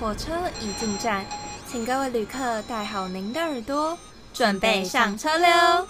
火车已进站，请各位旅客戴好您的耳朵，准备上车喽！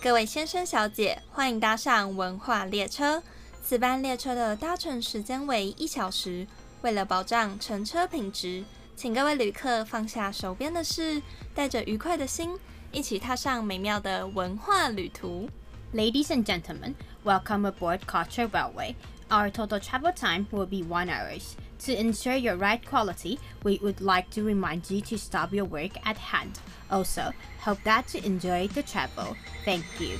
各位先生小姐，欢迎搭上文化列车。此班列车的搭乘时间为一小时。为了保障乘车品质，请各位旅客放下手边的事，带着愉快的心，一起踏上美妙的文化旅途。Ladies and gentlemen, welcome aboard Culture Railway. Our total travel time will be one hours. To ensure your ride quality, we would like to remind you to stop your work at hand. Also, hope that you enjoy the travel. Thank you.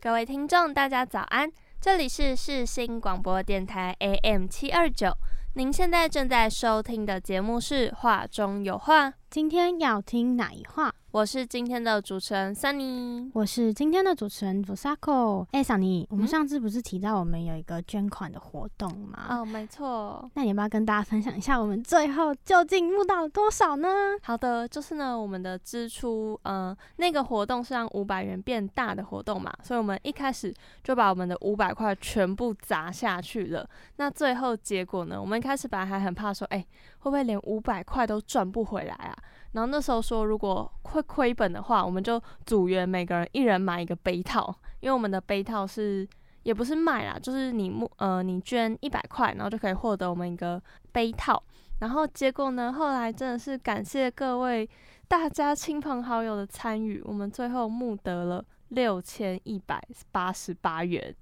各位听众，大家早安！这里是世新广播电台 AM 七二九， 您现在正在收听的节目是《话中有话》，今天要听哪一话？我是今天的主持人 Sunny。我是今天的主持人 Fusako。哎，Sunny，我们嗯上次不是提到我们有一个捐款的活动吗？哦，没错。那你要不要跟大家分享一下我们最后究竟募到了多少呢？好的，就是呢，我们的支出，呃，那个活动是让五百元变大的活动嘛，所以我们一开始就把我们的五百块全部砸下去了。那最后结果呢，我们一开始本来还很怕说，哎、会不会连五百块都赚不回来啊？然后那时候说，如果会亏本的话，我们就组员每个人一人买一个杯套，因为我们的杯套是也不是卖啦，就是你募呃你捐一百块，然后就可以获得我们一个杯套。然后结果呢，后来真的是感谢各位大家亲朋好友的参与，我们最后募得了六千一百八十八元。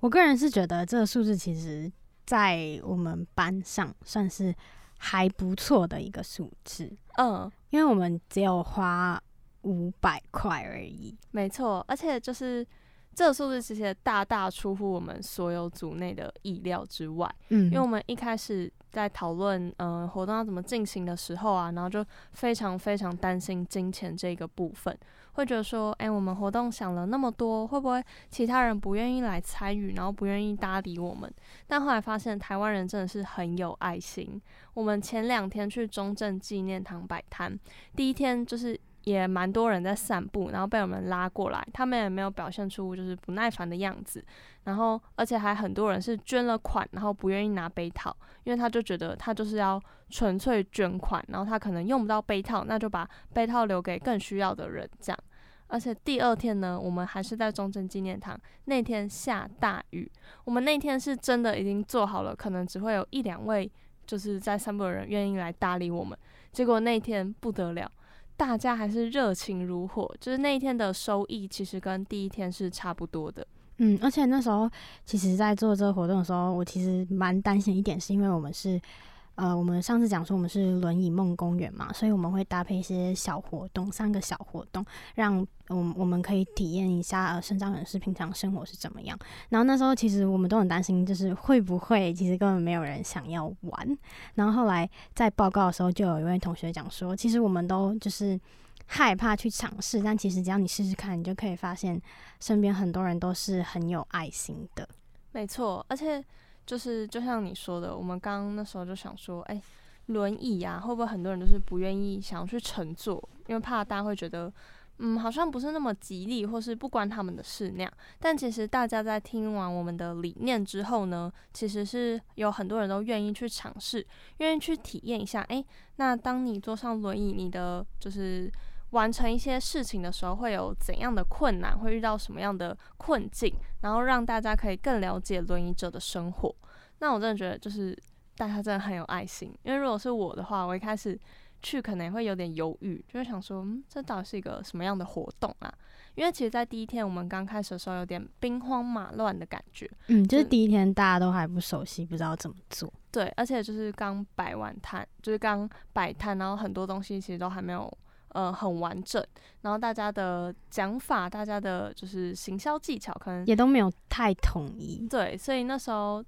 我个人是觉得这个数字其实，在我们班上算是还不错的一个数字，嗯，因为我们只有花五百块而已。没错，而且就是这个数字其实大大出乎我们所有组内的意料之外。嗯，因为我们一开始在讨论嗯、呃活动要怎么进行的时候啊，然后就非常非常担心金钱这个部分，会觉得说，哎、我们活动想了那么多，会不会其他人不愿意来参与，然后不愿意搭理我们？但后来发现台湾人真的是很有爱心。我们前两天去中正纪念堂摆摊，第一天就是。也蛮多人在散步，然后被我们拉过来，他们也没有表现出就是不耐烦的样子，然后而且还很多人是捐了款，然后不愿意拿杯套，因为他就觉得他就是要纯粹捐款，然后他可能用不到杯套，那就把杯套留给更需要的人这样。而且第二天呢，我们还是在中正纪念堂，那天下大雨，我们那天是真的已经做好了，可能只会有一两位就是在散步的人愿意来搭理我们，结果那天不得了。大家还是热情如火，就是那一天的收益其实跟第一天是差不多的。嗯，而且那时候其实，在做这个活动的时候，我其实蛮担心一点，是因为我们是。呃，我们上次讲说我们是轮椅梦公园嘛，所以我们会搭配一些小活动，三个小活动，让我们我们可以体验一下呃身障人士平常生活是怎么样。然后那时候其实我们都很担心，就是会不会其实根本没有人想要玩。然后后来在报告的时候，就有一位同学讲说，其实我们都就是害怕去尝试，但其实只要你试试看，你就可以发现身边很多人都是很有爱心的。没错，而且就是就像你说的，我们刚刚那时候就想说，哎、轮椅啊，会不会很多人都是不愿意想要去乘坐，因为怕大家会觉得，嗯，好像不是那么吉利，或是不关他们的事那样。但其实大家在听完我们的理念之后呢，其实是有很多人都愿意去尝试，愿意去体验一下。哎、那当你坐上轮椅，你的就是完成一些事情的时候，会有怎样的困难，会遇到什么样的困境，然后让大家可以更了解轮椅者的生活。那我真的觉得，就是大家真的很有爱心。因为如果是我的话，我一开始去可能也会有点犹豫，就会想说，嗯，这到底是一个什么样的活动啊？因为其实，在第一天我们刚开始的时候，有点兵荒马乱的感觉。嗯，就是第一天大家都还不熟悉，不知道怎么做。对，而且就是刚摆完摊，就是刚摆摊，然后很多东西其实都还没有呃很完整，然后大家的讲法，大家的就是行销技巧可能也都没有太统一。对，所以那时候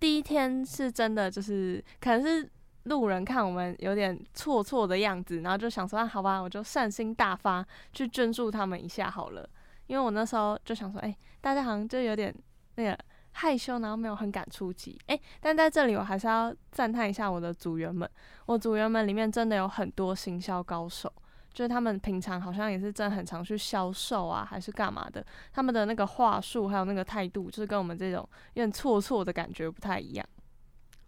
第一天是真的就是可能是路人看我们有点错错的样子，然后就想说啊，好吧，我就善心大发去捐助他们一下好了。因为我那时候就想说，哎、大家好像就有点那个害羞，然后没有很敢出击。哎、但在这里我还是要赞叹一下我的组员们，我组员们里面真的有很多行销高手。就是他们平常好像也是真的很常去销售啊，还是干嘛的，他们的那个话术还有那个态度，就是跟我们这种有点错错的感觉不太一样。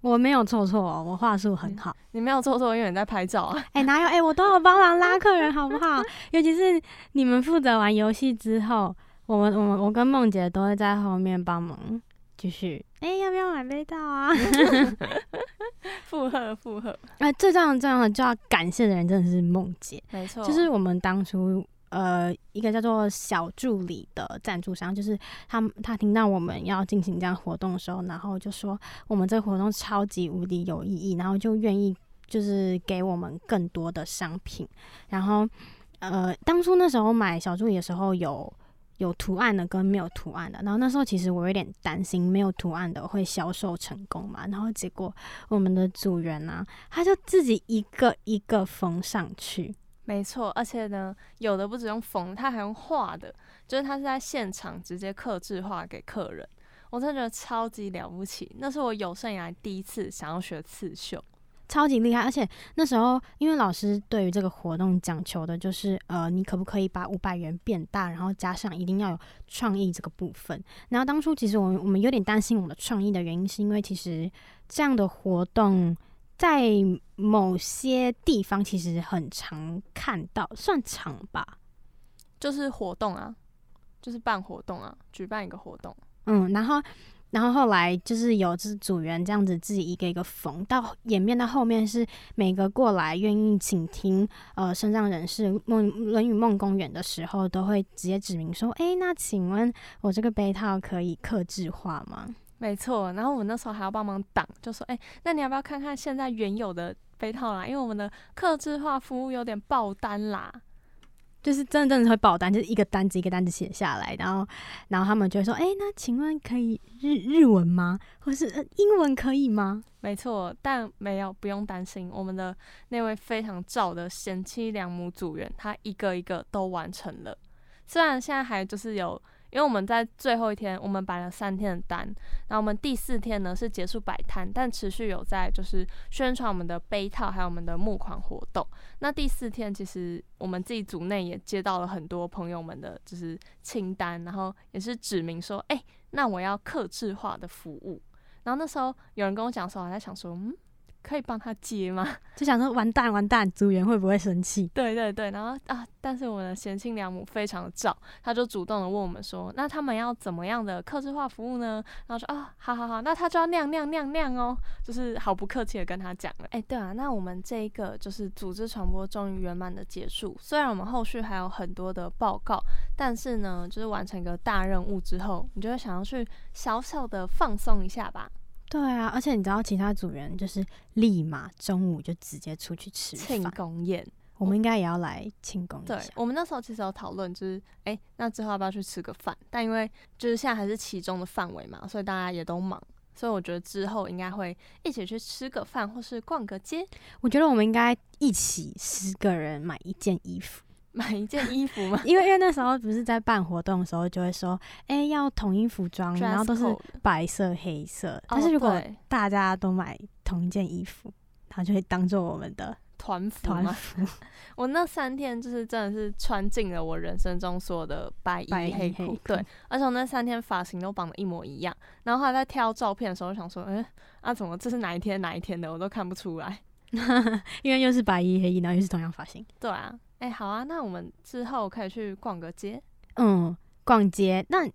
我没有错错哦，我话术很好。你没有错错，因为你在拍照啊。哎、哪有？哎、我都有帮忙拉客人，好不好？尤其是你们负责玩游戏之后，我们我们我跟梦姐都会在后面帮忙继续。哎、要不要买杯套啊？附和附和，哎、最重要最重要的就要感谢的人真的是梦姐，没错，就是我们当初呃一个叫做小助理的赞助商，就是他他听到我们要进行这样活动的时候，然后就说我们这个活动超级无敌有意义，然后就愿意就是给我们更多的商品，然后呃当初那时候买小助理的时候有。有图案的跟没有图案的，然后那时候其实我有点担心没有图案的会销售成功嘛，然后结果我们的组员呢、他就自己一个一个缝上去，没错，而且呢，有的不只用缝，他还用画的，就是他是在现场直接刻制画给客人。我真的觉得超级了不起，那是我有生以来第一次想要学刺绣。超级厉害，而且那时候因为老师对于这个活动讲求的就是，呃，你可不可以把五百元变大，然后加上一定要有创意这个部分。然后当初其实我们我们有点担心我们的创意的原因，是因为其实这样的活动在某些地方其实很常看到，算常吧。就是活动啊，就是办活动啊，举办一个活动。嗯，然后然后后来就是有这组员这样子自己一个一个缝，到演变到后面是每个过来愿意倾听呃身障人士梦《论语梦公园》的时候，都会直接指明说，哎、那请问我这个杯套可以刻制化吗？没错，然后我们那时候还要帮忙挡，就说：“哎、那你要不要看看现在原有的杯套啦？因为我们的刻制化服务有点爆单啦。就是真的真的会爆单，就是一个单子一个单子写下来，然后然后他们就会说，哎、那请问可以日日文吗？或是、呃、英文可以吗？”没错，但没有不用担心，我们的那位非常照的贤妻良母组员，他一个一个都完成了。虽然现在还就是有，因为我们在最后一天，我们摆了三天的单，然后我们第四天呢是结束摆摊，但持续有在就是宣传我们的杯套还有我们的募款活动。那第四天其实我们自己组内也接到了很多朋友们的就是清单，然后也是指明说，哎、那我要客制化的服务。然后那时候有人跟我讲的时候，我在想说，嗯，可以帮他接吗？就想说完蛋完蛋，组员会不会生气？对对对，然后啊，但是我们的贤妻良母非常的照，他就主动的问我们说，那他们要怎么样的客制化服务呢？然后说啊，好好好，那他就要那样那样那样那样哦，就是毫不客气的跟他讲了。哎，对啊，那我们这一个就是组织传播终于圆满的结束，虽然我们后续还有很多的报告，但是呢，就是完成一个大任务之后，你就会想要去小小的放松一下吧。对啊，而且你知道其他组员就是立马中午就直接出去吃庆，功宴，我们应该也要来庆功一对。我们那时候其实有讨论，就是哎、诶那之后要不要去吃个饭？但因为就是现在还是其中的范围嘛，所以大家也都忙，所以我觉得之后应该会一起去吃个饭，或是逛个街，我觉得我们应该一起十个人买一件衣服，买一件衣服嘛。因为 因为那时候不是在办活动的时候就会说，哎、要统一服装，然后都是白色、黑色。但哦是如果大家都买同一件衣服，它就会当做我们的团服嘛，团服。我那三天就是真的是穿尽了我人生中所有的白衣黑黑裤，对，而且我那三天发型都绑的一模一样。然后在挑照片的时候，我想说，嗯、啊怎么这是哪一天哪一天的，我都看不出来。因为又是白衣黑衣，然后又是同样发型。对啊，哎、好啊，那我们之后可以去逛个街。嗯，逛街那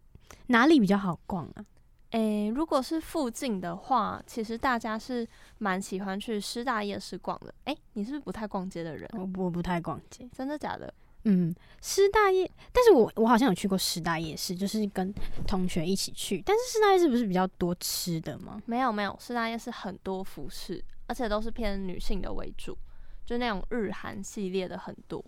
哪里比较好逛啊？诶、如果是附近的话，其实大家是蛮喜欢去师大夜市逛的。诶、你是不是不太逛街的人？我我不太逛街。真的假的？嗯，师大夜，但是我我好像有去过师大夜市，就是跟同学一起去。但是师大夜市不是比较多吃的吗？没有没有，师大夜市很多服饰，而且都是偏女性的为主，就那种日韩系列的很多。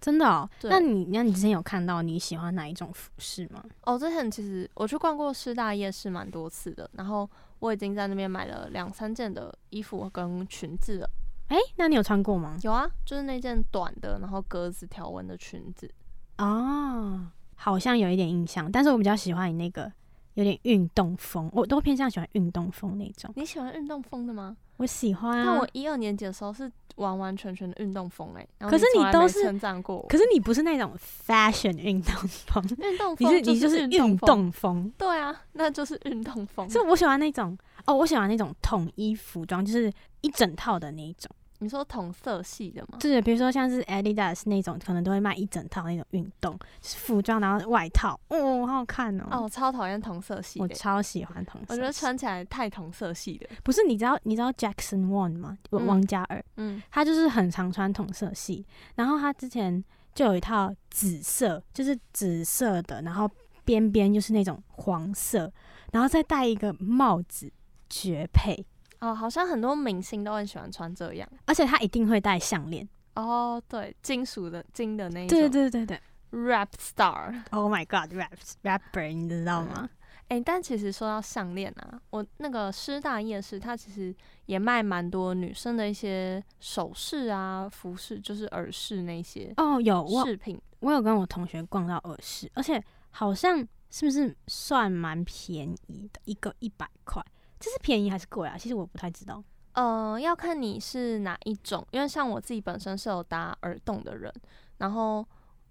真的哦，对那你那你之前有看到你喜欢哪一种服饰吗？哦，之前其实我去逛过师大夜市蛮多次的，然后我已经在那边买了两三件的衣服跟裙子了。诶，那你有穿过吗？有啊，就是那件短的，然后格子条纹的裙子。哦，好像有一点印象，但是我比较喜欢你那个有点运动风，我都偏向喜欢运动风那种。你喜欢运动风的吗？我喜欢啊但我，一二年级的时候是完完全全的运动风哎、可是你都是成长过可是你不是那种 fashion 运动风，运动你风是你就是运动风。对啊，那就是运动风。所以我喜欢那种哦，我喜欢那种统一服装，就是一整套的那一种。你说同色系的吗？就是比如说像是 Adidas 那种，可能都会卖一整套那种运动就是服装，然后外套，哦，好好看哦。哦，我超讨厌同色系的，我超喜欢同色系。我觉得穿起来太同色系的。不是你知道你知道 Jackson One 吗？王嗯王嘉尔，嗯，他就是很常穿同色系，然后他之前就有一套紫色，就是紫色的，然后边边就是那种黄色，然后再戴一个帽子，绝配。哦，好像很多明星都很喜欢穿这样。而且他一定会戴项链。哦，对，金属的金的那一对种对对对对，rap star。，Oh my God，rap rapper，你知道吗？哎、但其实说到项链啊，我那个师大夜市，它其实也卖蛮多女生的一些首饰啊、服饰，就是耳饰那些哦，有饰品。我有跟我同学逛到耳饰，而且好像是不是算蛮便宜的，一个一百块，这是便宜还是贵啊？其实我不太知道。呃，要看你是哪一种，因为像我自己本身是有打耳洞的人，然后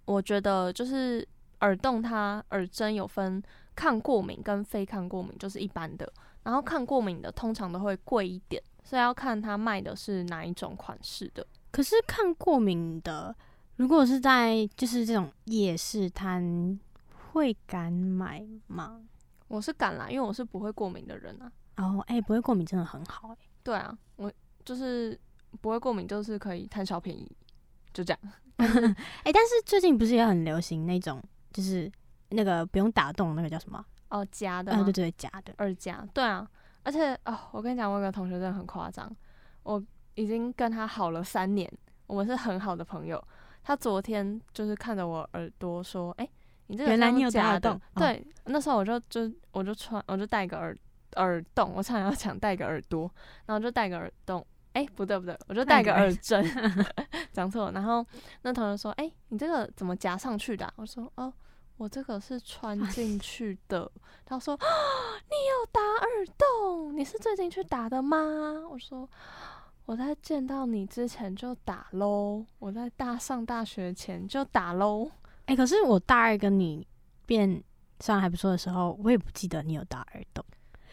我觉得就是耳洞它耳针有分抗过敏跟非抗过敏，就是一般的，然后抗过敏的通常都会贵一点，所以要看它卖的是哪一种款式的。可是抗过敏的，如果是在就是这种夜市摊，会敢买吗？我是敢啦，因为我是不会过敏的人啊。哦，哎、不会过敏真的很好哎、对啊，我就是不会过敏，就是可以贪小便宜，就这样。哎、但是最近不是也很流行那种，就是那个不用打洞那个叫什么？哦，夹的呃，吗对对，假的。耳夹，对啊，而且哦，我跟你讲，我有个同学真的很夸张，我已经跟他好了三年，我们是很好的朋友。他昨天就是看着我耳朵说：“哎、你这个像原来你有假的打耳洞哦对，那时候我就就我就穿，我就戴个耳耳洞，我差点要讲戴个耳朵，然后就戴个耳洞。哎、不对不对，我就戴个耳耳针，讲错了。然后那同学说：“哎、你这个怎么夹上去的啊、我说：“哦，我这个是穿进去的。”他说：“你有打耳洞？你是最近去打的吗？”我说：“我在见到你之前就打喽，我在大上大学前就打喽。哎、可是我大二跟你变算还不错的时候，我也不记得你有打耳洞，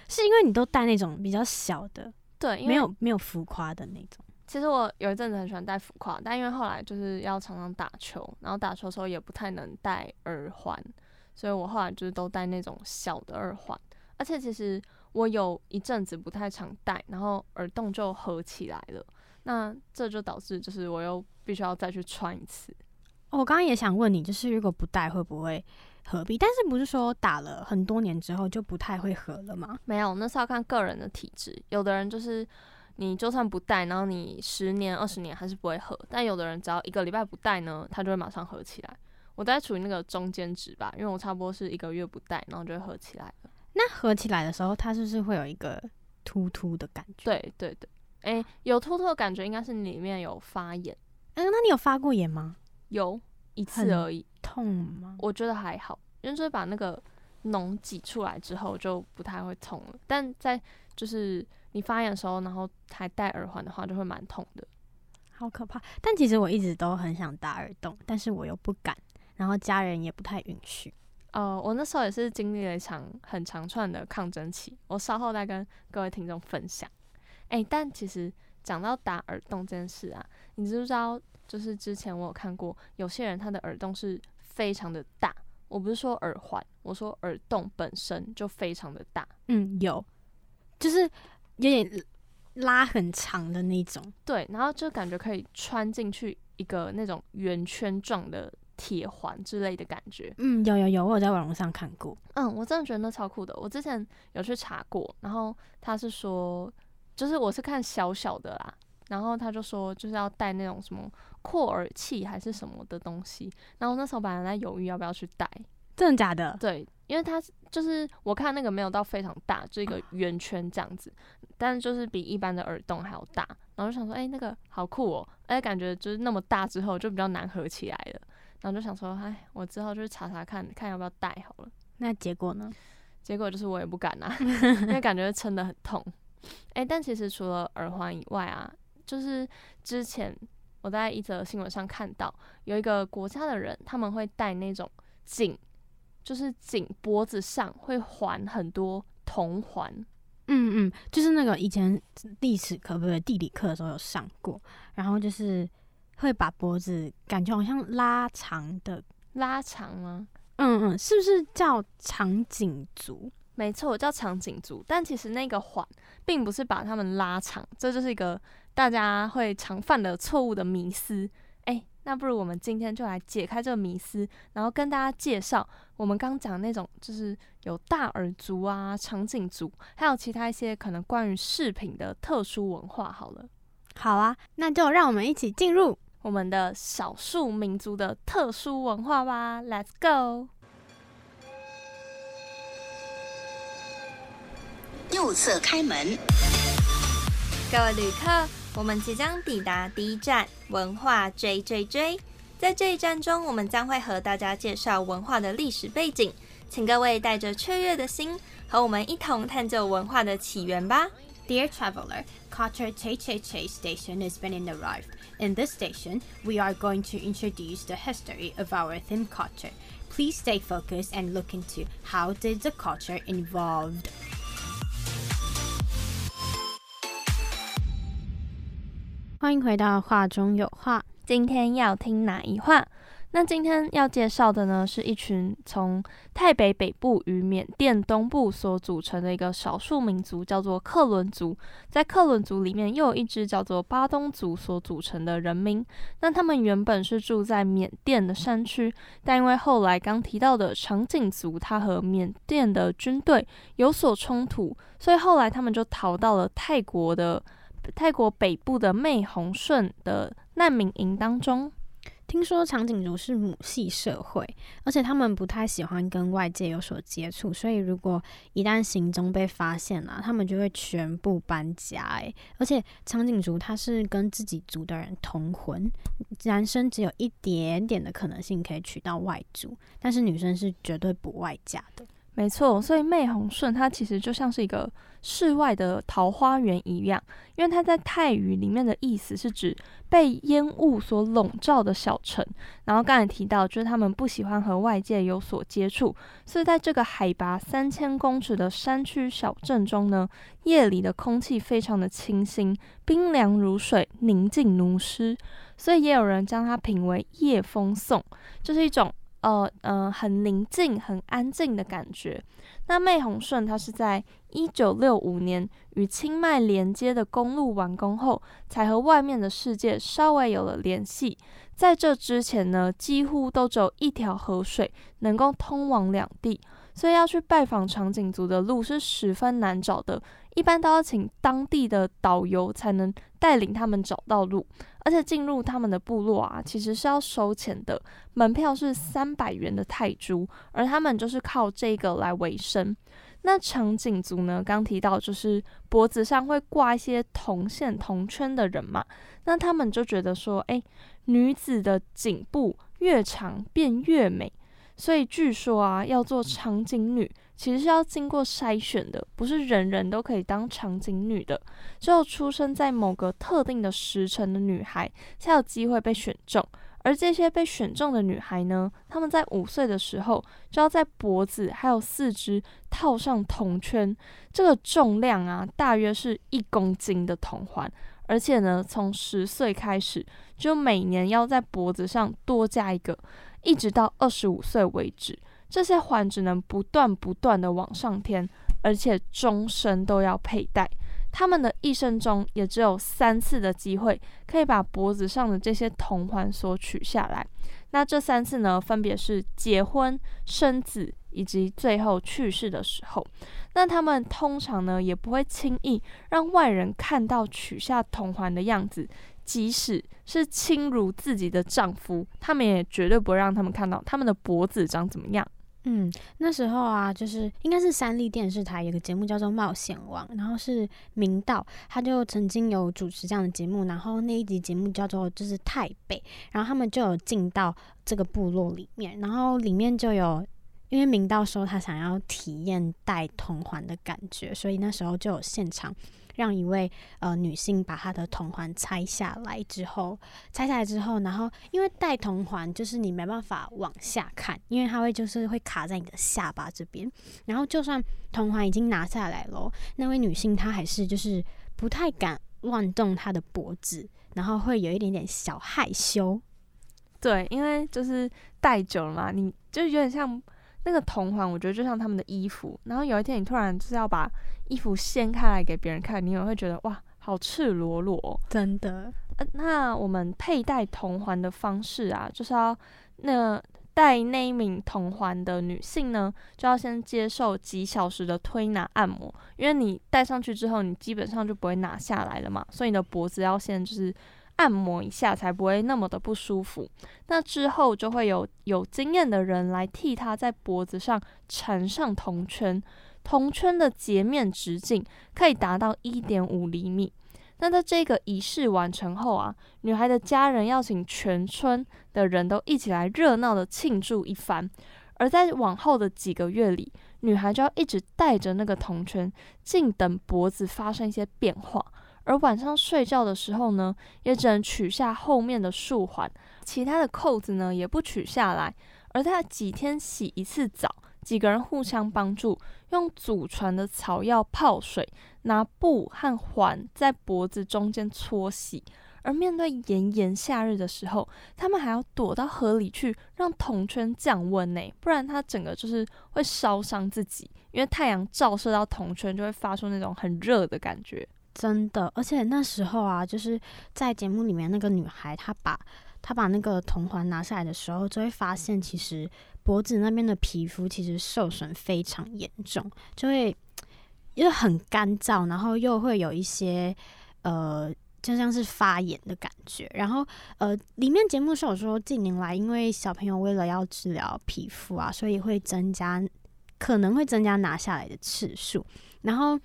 是因为你都戴那种比较小的，”对，因为没有没有浮夸的那种。其实我有一阵子很喜欢戴浮夸，但因为后来就是要常常打球，然后打球的时候也不太能戴耳环，所以我后来就是都戴那种小的耳环。而且其实我有一阵子不太常戴，然后耳洞就合起来了，那这就导致就是我又必须要再去穿一次。哦我刚刚也想问你，就是如果不戴会不会合璧？但是不是说打了很多年之后就不太会合了吗？没有，那是要看个人的体质。有的人就是你就算不戴，然后你十年、二十年还是不会合；但有的人只要一个礼拜不戴呢，它就会马上合起来。我大概处于那个中间值吧，因为我差不多是一个月不戴，然后就会合起来了。那合起来的时候，它是不是会有一个突突的感觉？，对对对，诶、有突突的感觉，应该是里面有发炎，嗯、那你有发过炎吗？有一次而已，痛吗？我觉得还好，因为就是把那个脓挤出来之后就不太会痛了。但在就是你发炎的时候，然后还戴耳环的话，就会蛮痛的。好可怕！但其实我一直都很想打耳洞，但是我又不敢，然后家人也不太允许。呃，我那时候也是经历了一场很长串的抗争期，我稍后再跟各位听众分享。诶、但其实讲到打耳洞这件事啊，你知不知道？就是之前我有看过，有些人他的耳洞是非常的大，我不是说耳环，我说耳洞本身就非常的大。嗯，有，就是有点拉很长的那种。对，然后就感觉可以穿进去一个那种圆圈状的铁环之类的感觉。嗯，有有有，我有在网络上看过。嗯，我真的觉得那超酷的。我之前有去查过，然后他是说，就是我是看小小的啦，然后他就说就是要戴那种什么扩耳器还是什么的东西，然后那时候本来在犹豫要不要去戴，真的假的？对，因为它就是我看那个没有到非常大，就一个圆圈这样子，但就是比一般的耳洞还要大，然后就想说，哎、那个好酷哦，而且感觉就是那么大之后就比较难合起来了，然后就想说，哎，我之后就查查看看要不要戴好了。那结果呢？结果就是我也不敢啊，因为感觉撑得很痛。诶，但其实除了耳环以外啊，就是之前我在一则新闻上看到，有一个国家的人他们会戴那种颈，就是颈脖子上会环很多铜环。嗯嗯，就是那个以前历史课不是地理课的时候有上过，然后就是会把脖子感觉好像拉长的拉长吗？嗯嗯，是不是叫长颈族？没错，叫长颈族。但其实那个环并不是把它们拉长，这就是一个大家会常犯的错误的迷思。哎，那不如我们今天就来解开这个迷思，然后跟大家介绍我们刚讲那种就是有大耳族啊、长颈族，还有其他一些可能关于饰品的特殊文化。好了，好啊，那就让我们一起进入我们的少数民族的特殊文化吧。Let's go！右侧开门，各位旅客。我们即将抵达第一站文化 J J J，在这一站中，我们将会和大家介绍文化的历史背景，请各位带着雀跃的心，和我们一同探究文化的起源吧。Dear traveler, Culture J J J station has been in arrived. In this station, we are going to introduce the history of our theme culture. Please stay focused and look into how did the culture evolved. 欢迎回到画中有画。今天要听哪一话？那今天要介绍的呢，是一群从泰北北部与缅甸东部所组成的一个少数民族，叫做克伦族。在克伦族里面，又有一支叫做巴东族所组成的人民。那他们原本是住在缅甸的山区，但因为后来刚提到的长颈族，他和缅甸的军队有所冲突，所以后来他们就逃到了泰国的。泰国北部的湄红顺的难民营当中，听说长颈族是母系社会，而且他们不太喜欢跟外界有所接触，所以如果一旦行踪被发现了，他们就会全部搬家。诶，而且长颈族他是跟自己族的人通婚，男生只有一点点的可能性可以娶到外族，但是女生是绝对不外嫁的。没错，所以湄宏顺它其实就像是一个世外的桃花源一样，因为它在泰语里面的意思是指被烟雾所笼罩的小城。然后刚才提到，就是他们不喜欢和外界有所接触，所以在这个海拔三千公尺的山区小镇中呢，夜里的空气非常的清新，冰凉如水，宁静如诗，所以也有人将它评为夜风颂，就是一种。呃嗯，很宁静、很安静的感觉。那湄宏顺，它是在一九六五年与清迈连接的公路完工后，才和外面的世界稍微有了联系。在这之前呢，几乎都只有一条河水能够通往两地，所以要去拜访长颈族的路是十分难找的。一般都要请当地的导游才能带领他们找到路，而且进入他们的部落啊，其实是要收钱的，门票是三百元的泰铢，而他们就是靠这个来维生。那长颈族呢，刚提到就是脖子上会挂一些铜线、铜圈的人嘛，那他们就觉得说，哎，女子的颈部越长便越美，所以据说啊，要做长颈女。其实是要经过筛选的，不是人人都可以当长颈女的。只有出生在某个特定的时辰的女孩才有机会被选中。而这些被选中的女孩呢，她们在五岁的时候就要在脖子还有四肢套上铜圈，这个重量啊，大约是一公斤的铜环。而且呢，从十岁开始，就每年要在脖子上多加一个，一直到二十五岁为止。这些环只能不断不断的往上添，而且终身都要佩戴。他们的一生中也只有三次的机会可以把脖子上的这些铜环所取下来。那这三次呢，分别是结婚、生子以及最后去世的时候。那他们通常呢，也不会轻易让外人看到取下铜环的样子，即使是亲如自己的丈夫，他们也绝对不会让他们看到他们的脖子长怎么样。嗯，那时候啊，就是应该是三立电视台有个节目叫做《冒险王》，然后是明道，他就曾经有主持这样的节目，然后那一集节目叫做就是泰北，然后他们就有进到这个部落里面，然后里面就有。因为明道说他想要体验戴铜环的感觉，所以那时候就有现场让一位呃女性把她的铜环拆下来之后，拆下来之后，然后因为戴铜环就是你没办法往下看，因为它会就是会卡在你的下巴这边，然后就算铜环已经拿下来了，那位女性她还是就是不太敢乱动她的脖子，然后会有一点点小害羞。对，因为就是戴久了嘛，你就有点像那个铜环，我觉得就像他们的衣服。然后有一天你突然就是要把衣服掀开来给别人看，你也会觉得哇，好赤裸裸哦。真的，呃，那我们佩戴铜环的方式啊，就是要那戴那一名铜环的女性呢，就要先接受几小时的推拿按摩，因为你戴上去之后，你基本上就不会拿下来了嘛，所以你的脖子要先就是按摩一下，才不会那么的不舒服。那之后就会有有经验的人来替他在脖子上缠上铜圈，铜圈的截面直径可以达到一点五厘米。那在这个仪式完成后啊，女孩的家人要请全村的人都一起来热闹的庆祝一番。而在往后的几个月里，女孩就要一直戴着那个铜圈，静等脖子发生一些变化。而晚上睡觉的时候呢，也只能取下后面的束环，其他的扣子呢也不取下来。而她几天洗一次澡，几个人互相帮助，用祖传的草药泡水，拿布和环在脖子中间搓洗。而面对炎炎夏日的时候，他们还要躲到河里去，让铜圈降温呢，不然它整个就是会烧伤自己，因为太阳照射到铜圈就会发出那种很热的感觉。真的，而且那时候啊，就是在节目里面那个女孩，她把她把那个铜环拿下来的时候，就会发现其实脖子那边的皮肤其实受损非常严重，就会又很干燥，然后又会有一些呃，就像是发炎的感觉。然后呃，里面节目是有说，近年来因为小朋友为了要治疗皮肤啊，所以会增加可能会增加拿下来的次数，然后。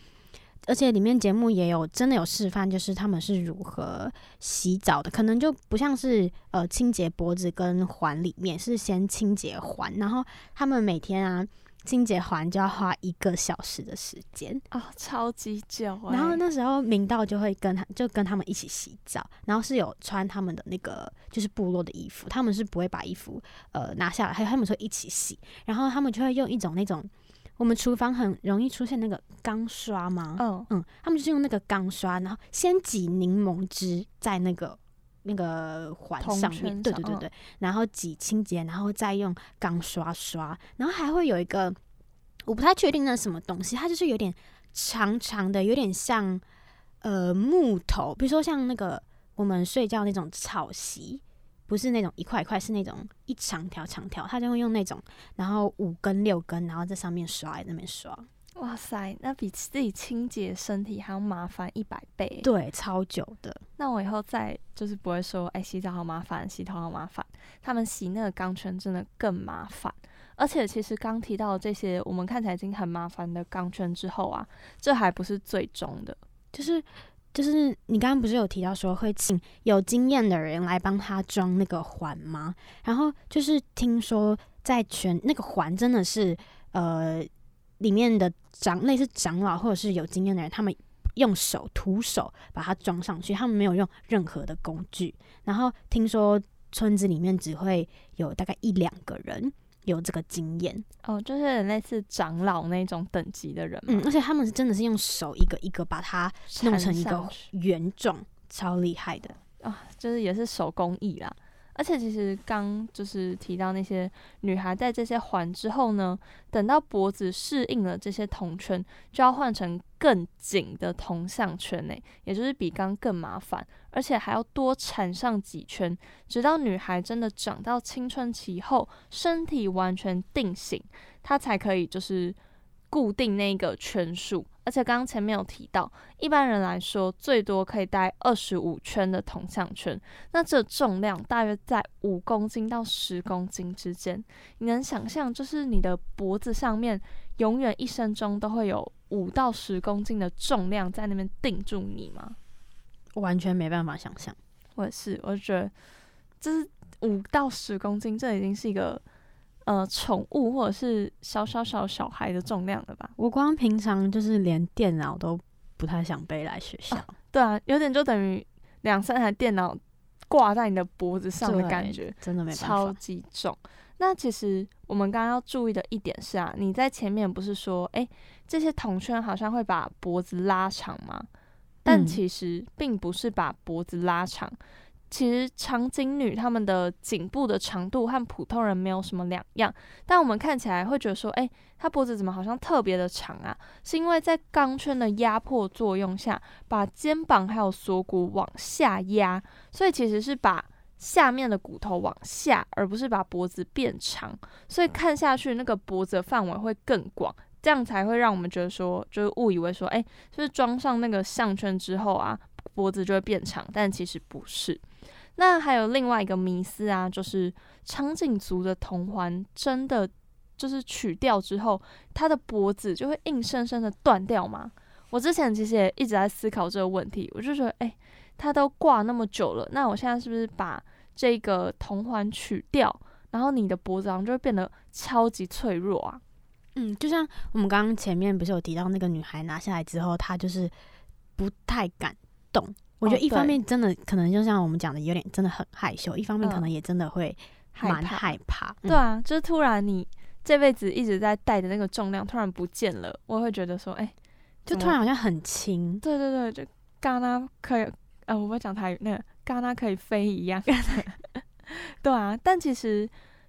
而且里面节目也有真的有示范，就是他们是如何洗澡的，可能就不像是呃清洁脖子跟环里面，是先清洁环，然后他们每天啊清洁环就要花一个小时的时间啊，超级久。然后那时候明道就会跟他就跟他们一起洗澡，然后是有穿他们的那个就是部落的衣服，他们是不会把衣服呃拿下来，还有他们说一起洗，然后他们就会用一种那种。我们厨房很容易出现那个钢刷吗？嗯嗯，他们就是用那个钢刷，然后先挤柠檬汁在那个那个环上面，对对对对，然后挤清洁，然后再用钢刷刷，然后还会有一个我不太确定那是什么东西，它就是有点长长的，有点像呃木头，比如说像那个我们睡觉那种草席。不是那种一块一块，是那种一长条长条，他就会用那种，然后五根六根，然后在上面刷，在那边刷。哇塞，那比自己清洁身体还要麻烦一百倍。对，超久的。那我以后再就是不会说，哎，洗澡好麻烦，洗头好麻烦。他们洗那个钢圈真的更麻烦。而且其实刚提到这些，我们看起来已经很麻烦的钢圈之后啊，这还不是最终的，就是。就是你刚刚不是有提到说会请有经验的人来帮他装那个环吗？然后就是听说在全那个环真的是呃里面的长类似长老或者是有经验的人，他们用手徒手把它装上去，他们没有用任何的工具。然后听说村子里面只会有大概一两个人。有这个经验。哦，就是类似长老那种等级的人，嗯，而且他们是真的是用手一个一个把它弄成一个圆状，超厉害的。啊，就是也是手工艺啦。而且其实刚就是提到那些女孩戴这些环之后呢，等到脖子适应了这些铜圈，就要换成更紧的铜项圈呢，也就是比刚更麻烦，而且还要多缠上几圈，直到女孩真的长到青春期后，身体完全定型，她才可以就是固定那个圈数。而且刚刚前面有提到，一般人来说最多可以戴二十五圈的铜项圈，那这重量大约在五公斤到十公斤之间。你能想象，就是你的脖子上面永远一生中都会有五到十公斤的重量在那边定住你吗？完全没办法想象。我也是，我就觉得，就是五到十公斤，这已经是一个。呃宠物或者是小小小小孩的重量了吧？我光平常就是连电脑都不太想背来学校，对啊，有点就等于两三台电脑挂在你的脖子上的感觉，真的没办超。级重。那其实我们刚刚要注意的一点是啊，你在前面不是说，诶这些铜圈好像会把脖子拉长吗？但嗯其实并不是把脖子拉长，其实长颈女她们的颈部的长度和普通人没有什么两样，但我们看起来会觉得说，诶，她脖子怎么好像特别的长啊？是因为在钢圈的压迫作用下，把肩膀还有锁骨往下压，所以其实是把下面的骨头往下，而不是把脖子变长，所以看下去那个脖子的范围会更广，这样才会让我们觉得说，就是误以为说，哎、就是装上那个项圈之后啊，脖子就会变长，但其实不是。那还有另外一个迷思啊，就是长颈族的铜环真的就是取掉之后，它的脖子就会硬生生的断掉吗？我之前其实也一直在思考这个问题，我就觉得，哎、它都挂那么久了，那我现在是不是把这个铜环取掉，然后你的脖子好像就会变得超级脆弱啊？嗯，就像我们刚刚前面不是有提到那个女孩拿下来之后，她就是不太敢动。我觉得一方面真的可能就像我们讲的，有点真的很害羞；一方面可嗯能也真的会蛮害怕对啊，就是突然你这辈子一直在带的那个重量突然不见了，我会觉得说，哎、就突然好像很轻。对对对，就戛纳可以，呃，我会讲台语，那个戛纳可以飞一样。对啊，但其实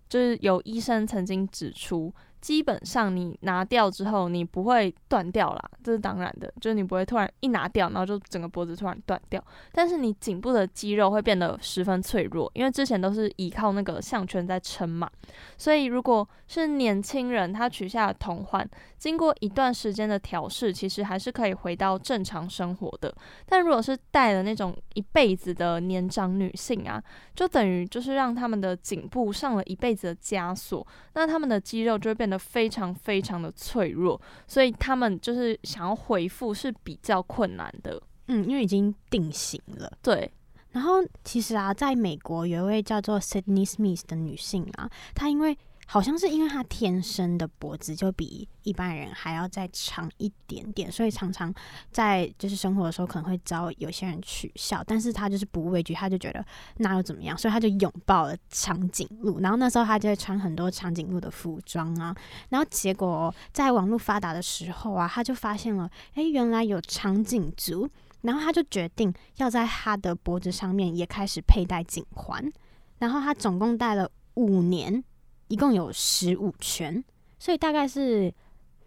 就是有医生曾经指出，基本上你拿掉之后，你不会断掉啦，这是当然的，就是你不会突然一拿掉，然后就整个脖子突然断掉。但是你颈部的肌肉会变得十分脆弱，因为之前都是依靠那个项圈在撑嘛。所以如果是年轻人，他取下了铜环，经过一段时间的调试，其实还是可以回到正常生活的。但如果是戴了那种一辈子的年长女性啊，就等于就是让他们的颈部上了一辈子的枷锁，那他们的肌肉就会变得非常非常的脆弱，所以他们就是想要回复是比较困难的。嗯，因为已经定型了。对，然后其实啊，在美国有一位叫做 Sydney Smith 的女性啊，她因为好像是因为他天生的脖子就比一般人还要再长一点点，所以常常在就是生活的时候可能会遭有些人取笑，但是他就是不畏惧，他就觉得那又怎么样，所以他就拥抱了长颈鹿。然后那时候他就会穿很多长颈鹿的服装啊，然后结果在网络发达的时候啊，他就发现了，诶，原来有长颈族。然后他就决定要在他的脖子上面也开始佩戴颈环，然后他总共戴了五年，一共有十五圈，所以大概是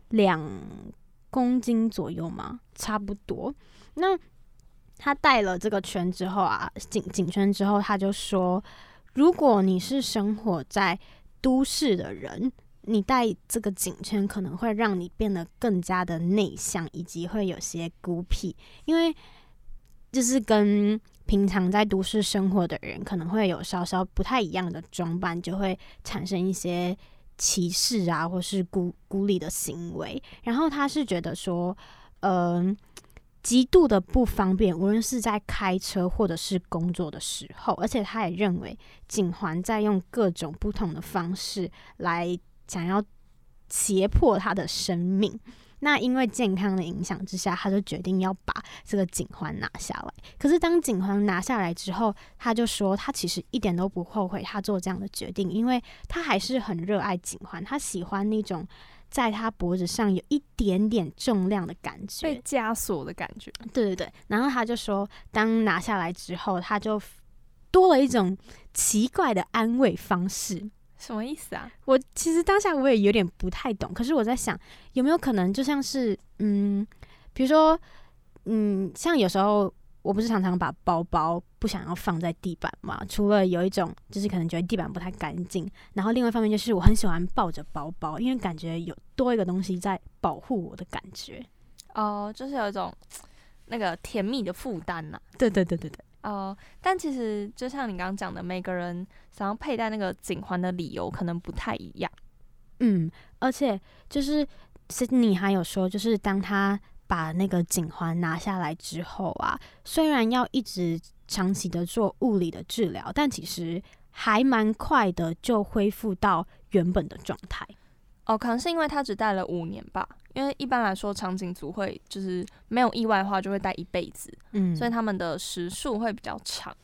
两公斤左右嘛，差不多。那他戴了这个圈之后啊，颈颈圈之后，他就说，如果你是生活在都市的人，你戴这个颈圈可能会让你变得更加的内向，以及会有些孤僻，因为就是跟平常在都市生活的人可能会有稍稍不太一样的装扮，就会产生一些歧视啊，或是孤孤立的行为。然后他是觉得说，嗯、极度的不方便，无论是在开车或者是工作的时候，而且他也认为警环在用各种不同的方式来想要胁迫他的生命。那因为健康的影响之下，他就决定要把这个警环拿下来。可是当警环拿下来之后，他就说他其实一点都不后悔他做这样的决定，因为他还是很热爱警环，他喜欢那种在他脖子上有一点点重量的感觉被。枷锁的感觉。对对对，然后他就说，当拿下来之后，他就多了一种奇怪的安慰方式。什么意思啊？我其实当下我也有点不太懂，可是我在想，有没有可能就像是，嗯，比如说，嗯，像有时候我不是常常把包包不想要放在地板嘛，除了有一种就是可能觉得地板不太干净，然后另外一方面就是我很喜欢抱着包包，因为感觉有多一个东西在保护我的感觉。哦、就是有一种 那个甜蜜的负担呐。对对对对对，哦、但其实就像你刚刚讲的，每个人想要佩戴那个颈环的理由可能不太一样。嗯，而且就是 Sydney 还有说，就是当他把那个颈环拿下来之后啊，虽然要一直长期的做物理的治疗，但其实还蛮快的就恢复到原本的状态。哦，可能是因为他只带了五年吧，因为一般来说长颈族会就是没有意外的话就会带一辈子，嗯，所以他们的时数会比较长。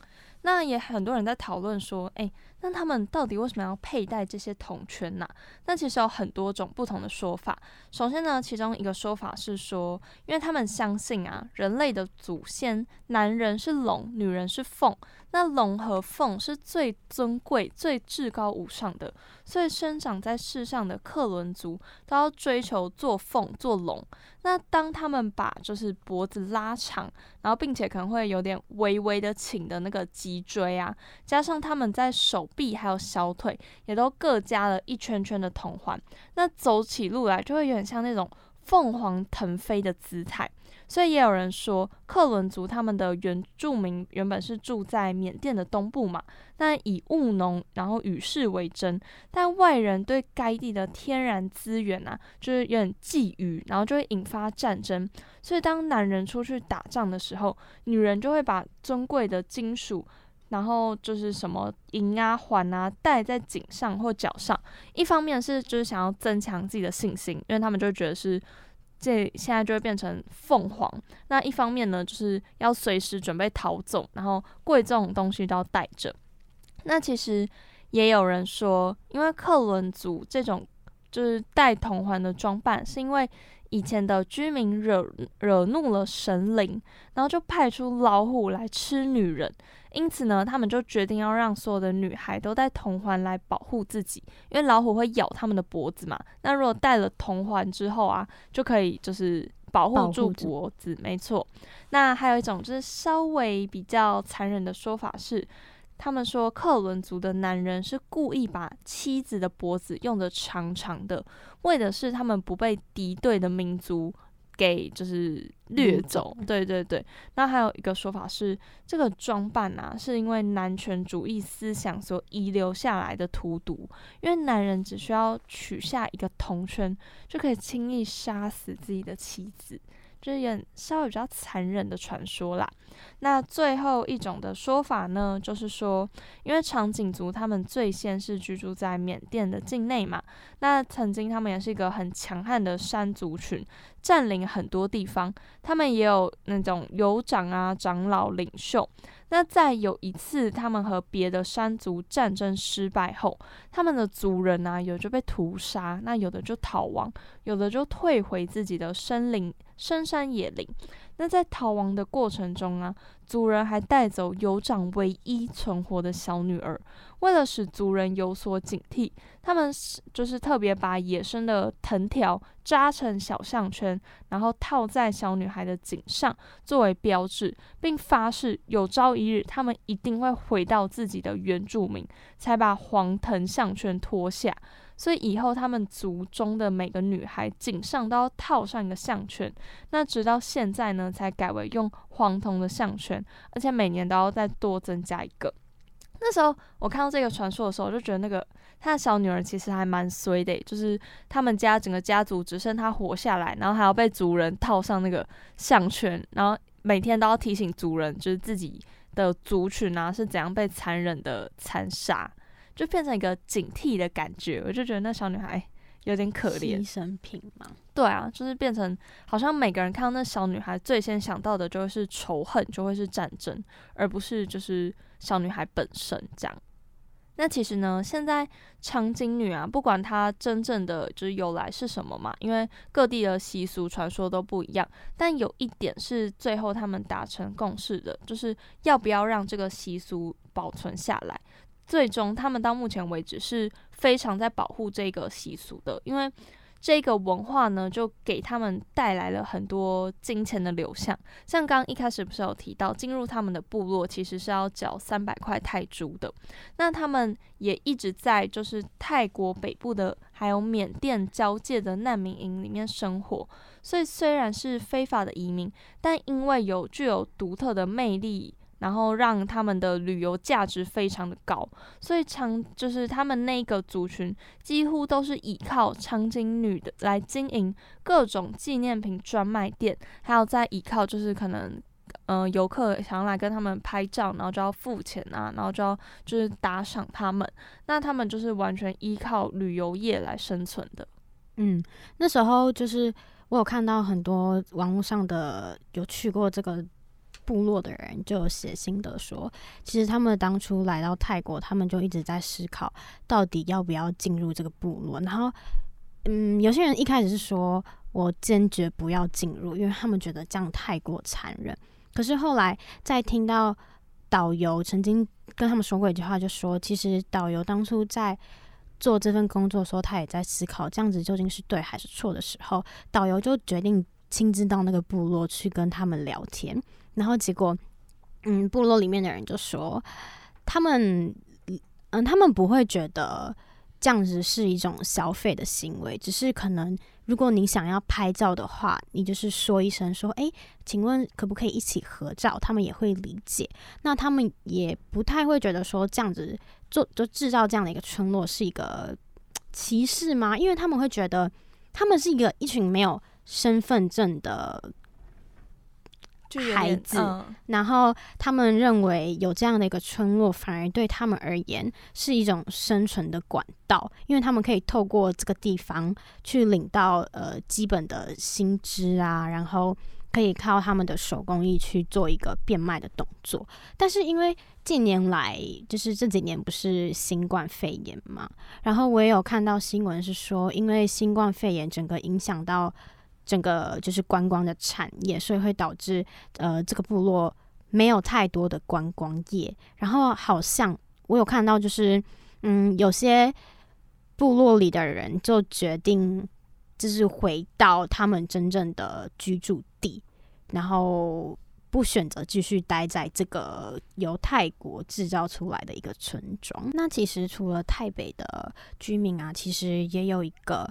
那也很多人在讨论说，诶，那他们到底为什么要佩戴这些铜圈呢？那其实有很多种不同的说法。首先呢，其中一个说法是说，因为他们相信啊，人类的祖先男人是龙，女人是凤。那龙和凤是最尊贵、最至高无上的，所以生长在世上的克伦族都要追求做凤、做龙。那当他们把就是脖子拉长，然后并且可能会有点微微的倾的那个脊椎啊，加上他们在手臂还有小腿也都各加了一圈圈的铜环，那走起路来就会有点像那种凤凰腾飞的姿态。所以也有人说，克伦族他们的原住民原本是住在缅甸的东部嘛，那以务农然后与世为争，但外人对该地的天然资源啊，就是有点觊觎，然后就会引发战争。所以当男人出去打仗的时候，女人就会把尊贵的金属，然后就是什么银啊环啊戴在颈上或脚上，一方面是就是想要增强自己的信心，因为他们就觉得是。这现在就会变成凤凰。那一方面呢，就是要随时准备逃走，然后贵重东西都要带着。那其实也有人说，因为克伦族这种就是戴铜环的装扮，是因为以前的居民惹惹怒了神灵，然后就派出老虎来吃女人。因此呢，他们就决定要让所有的女孩都戴铜环来保护自己，因为老虎会咬他们的脖子嘛。那如果戴了铜环之后啊，就可以就是保护住脖子，没错。那还有一种就是稍微比较残忍的说法是，他们说克伦族的男人是故意把妻子的脖子用的长长的，为的是他们不被敌对的民族。给就是掠走，对对对。那还有一个说法是，这个装扮啊，是因为男权主义思想所遗留下来的荼毒。因为男人只需要取下一个铜圈，就可以轻易杀死自己的妻子。就是也稍微比较残忍的传说啦。那最后一种的说法呢，就是说，因为长颈族他们最先是居住在缅甸的境内嘛，那曾经他们也是一个很强悍的山族群，占领很多地方，他们也有那种酋长啊、长老、领袖。那在有一次他们和别的山族战争失败后，他们的族人啊，有就被屠杀，那有的就逃亡，有的就退回自己的森林。深山野林，那在逃亡的过程中啊，族人还带走酋长唯一存活的小女儿。为了使族人有所警惕，他们就是特别把野生的藤条扎成小项圈，然后套在小女孩的颈上作为标志，并发誓有朝一日他们一定会回到自己的原住民，才把黄藤项圈脱下。所以以后他们族中的每个女孩颈上都要套上一个项圈，那直到现在呢，才改为用黄铜的项圈，而且每年都要再多增加一个。那时候我看到这个传说的时候，我就觉得那个他的小女儿其实还蛮衰的，就是他们家整个家族只剩他活下来，然后还要被族人套上那个项圈，然后每天都要提醒族人，就是自己的族群啊是怎样被残忍的残杀。就变成一个警惕的感觉，我就觉得那小女孩有点可怜。牺牲品嘛，对啊，就是变成好像每个人看到那小女孩，最先想到的就会是仇恨，就会是战争，而不是就是小女孩本身这样。那其实呢，现在长颈女啊，不管她真正的就是由来是什么嘛，因为各地的习俗传说都不一样，但有一点是最后他们达成共识的，就是要不要让这个习俗保存下来。最终，他们到目前为止是非常在保护这个习俗的，因为这个文化呢，就给他们带来了很多金钱的流向。像刚一开始不是有提到，进入他们的部落其实是要缴三百块泰铢的。那他们也一直在就是泰国北部的还有缅甸交界的难民营里面生活，所以虽然是非法的移民，但因为有具有独特的魅力。然后让他们的旅游价值非常的高，所以长就是他们那个族群几乎都是依靠长颈女的来经营各种纪念品专卖店，还有在依靠就是可能嗯、呃游客想要来跟他们拍照，然后就要付钱啊，然后就要就是打赏他们，那他们就是完全依靠旅游业来生存的。嗯，那时候就是我有看到很多网络上的有去过这个部落的人，就写心得说，其实他们当初来到泰国，他们就一直在思考到底要不要进入这个部落。然后，嗯，有些人一开始是说我坚决不要进入，因为他们觉得这样太过残忍。可是后来在听到导游曾经跟他们说过一句话，就说其实导游当初在做这份工作的时候，他也在思考这样子究竟是对还是错的时候，导游就决定亲自到那个部落去跟他们聊天，然后结果，嗯，部落里面的人就说，他们，嗯，他们不会觉得这样子是一种消费的行为，只是可能如果你想要拍照的话，你就是说一声说，诶，请问可不可以一起合照？他们也会理解，那他们也不太会觉得说这样子。做就制造这样的一个村落是一个歧视吗？因为他们会觉得他们是一个一群没有身份证的孩子嗯然后他们认为有这样的一个村落，反而对他们而言是一种生存的管道，因为他们可以透过这个地方去领到呃基本的薪资啊，然后可以靠他们的手工艺去做一个变卖的动作。但是因为近年来就是这几年不是新冠肺炎嘛，然后我也有看到新闻是说，因为新冠肺炎整个影响到。整个就是观光的产业，所以会导致呃这个部落没有太多的观光业。然后好像我有看到，就是嗯有些部落里的人就决定就是回到他们真正的居住地，然后不选择继续待在这个由泰国制造出来的一个村庄。那其实除了台北的居民啊，其实也有一个。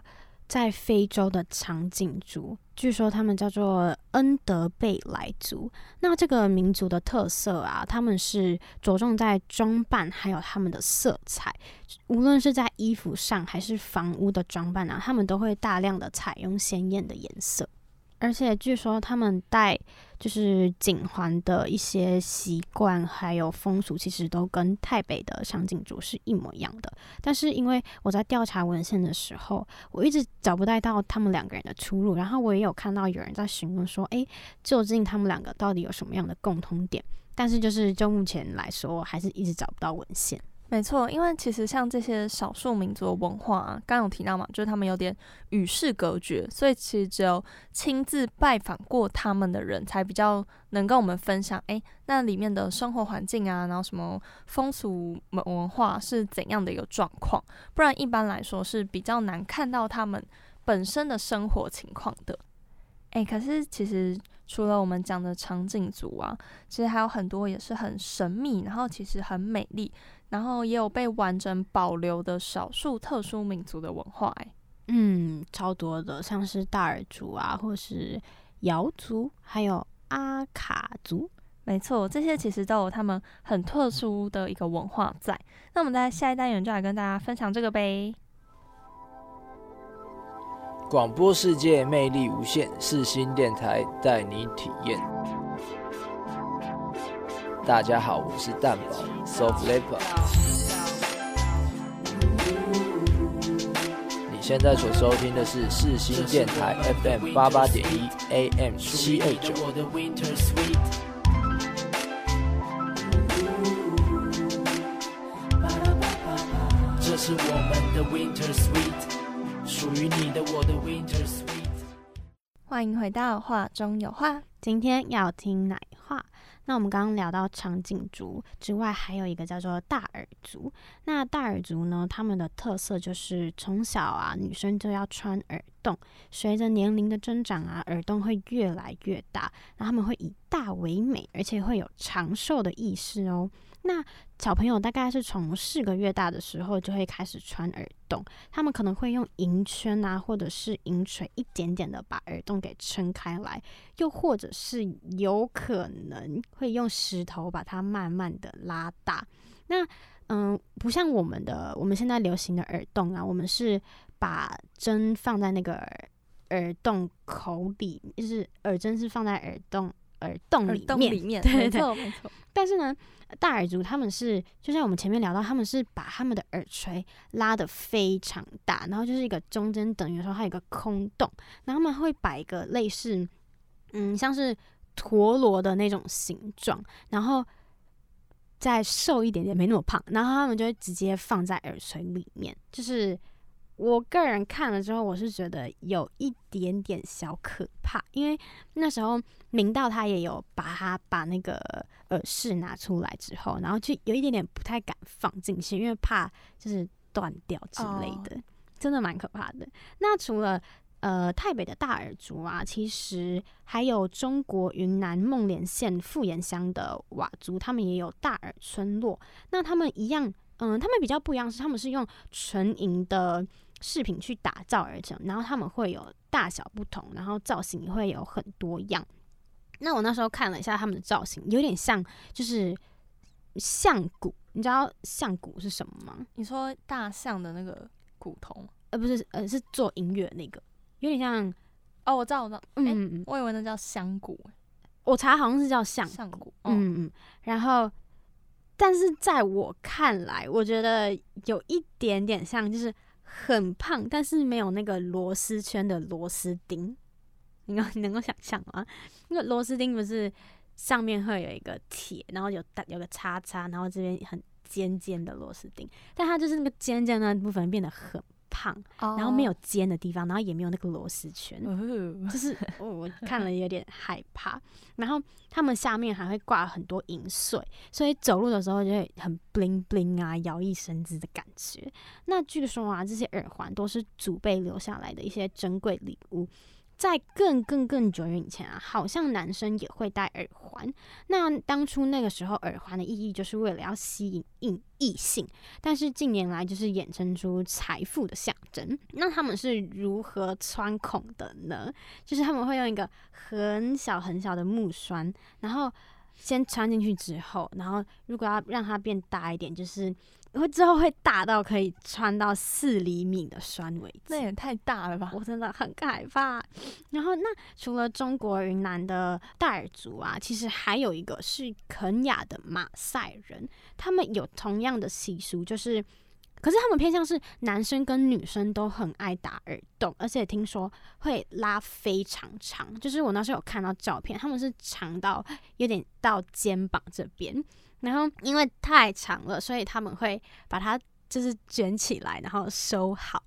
在非洲的长颈族，据说他们叫做恩德贝莱族。那这个民族的特色啊，他们是着重在装扮，还有他们的色彩。无论是在衣服上，还是房屋的装扮啊，他们都会大量的采用鲜艳的颜色。而且据说他们戴就是颈环的一些习惯还有风俗，其实都跟台北的长颈族是一模一样的。但是因为我在调查文献的时候，我一直找不太到他们两个人的出入。然后我也有看到有人在询问说，诶，究竟他们两个到底有什么样的共通点？但是就是就目前来说，还是一直找不到文献。没错，因为其实像这些少数民族的文化啊，刚有提到嘛，就是他们有点与世隔绝，所以其实只有亲自拜访过他们的人，才比较能跟我们分享，诶，那里面的生活环境啊，然后什么风俗文化是怎样的一个状况，不然一般来说是比较难看到他们本身的生活情况的。诶，可是其实除了我们讲的长颈族啊，其实还有很多也是很神秘，然后其实很美丽。然后也有被完整保留的少数特殊民族的文化，哎，嗯，超多的，像是大耳族啊，或是瑶族，还有阿卡族，没错，这些其实都有他们很特殊的一个文化在。那我们在下一单元就来跟大家分享这个呗。广播世界魅力无限，四星电台带你体验。大家好，我是蛋宝 Soft Leper。你现在所收听的是四新电台 FM 八八点一 AM 七二九。这是我们的 Winter Sweet，属于你的我的 Winter Sweet。欢迎回到画中有画，今天要听奶话。那我们刚刚聊到长颈族之外，还有一个叫做大耳族。那大耳族呢，他们的特色就是从小啊，女生就要穿耳洞，随着年龄的增长啊，耳洞会越来越大，那他们会以大为美，而且会有长寿的意识哦。那小朋友大概是从四个月大的时候就会开始穿耳洞，他们可能会用银圈啊，或者是银锤一点点的把耳洞给撑开来，又或者是有可能会用石头把它慢慢的拉大。那嗯，不像我们的我们现在流行的耳洞啊，我们是把针放在那个耳耳洞口里，就是耳针是放在耳洞耳洞里面。里面，对对对没错没错。但是呢，大耳族他们是就像我们前面聊到，他们是把他们的耳垂拉得非常大，然后就是一个中间等于说它有一个空洞，然后他们会摆一个类似嗯像是陀螺的那种形状，然后再瘦一点点，没那么胖，然后他们就会直接放在耳垂里面，就是。我个人看了之后，我是觉得有一点点小可怕，因为那时候明道他也有把他把那个耳饰拿出来之后，然后就有一点点不太敢放进去，因为怕就是断掉之类的，真的蛮可怕的。那除了呃台北的大耳族啊，其实还有中国云南孟连县富岩乡的佤族，他们也有大耳村落。那他们一样，嗯、他们比较不一样是，他们是用纯银的饰品去打造而成，然后他们会有大小不同，然后造型也会有很多样。那我那时候看了一下他们的造型，有点像就是象骨，你知道象骨是什么吗？你说大象的那个骨头吗？呃，不是，呃，是做音乐那个，有点像，哦，我知道我知道，哎、嗯嗯嗯，我以为那叫香骨，我查好像是叫象象骨，嗯，嗯嗯，然后，但是在我看来，我觉得有一点点像，就是很胖，但是没有那个螺丝圈的螺丝钉。你能 你能够想象吗？那个螺丝钉不是上面会有一个铁，然后有大有个叉叉，然后这边很尖尖的螺丝钉，但它就是那个尖尖的那部分变得很胖，然后没有尖的地方，然后也没有那个螺丝圈。哦，就是我 我看了有点害怕，然后他们下面还会挂很多银穗，所以走路的时候就会很 bling bling 啊，摇曳生姿的感觉。那据说啊，这些耳环都是祖辈留下来的一些珍贵礼物。在更更更久远以前啊，好像男生也会戴耳环。那当初那个时候，耳环的意义就是为了要吸引异异性，但是近年来就是衍生出财富的象征。那他们是如何穿孔的呢？就是他们会用一个很小很小的木栓，然后先穿进去之后，然后如果要让它变大一点，就是会之后会大到可以穿到四厘米的栓为止。那也太大了吧？我真的很害怕。然后，那除了中国云南的大耳族啊，其实还有一个是肯雅的马赛人，他们有同样的习俗，就是，可是他们偏向是男生跟女生都很爱打耳洞，而且听说会拉非常长，就是我那时候有看到照片，他们是长到有点到肩膀这边，然后因为太长了，所以他们会把它就是卷起来，然后收好。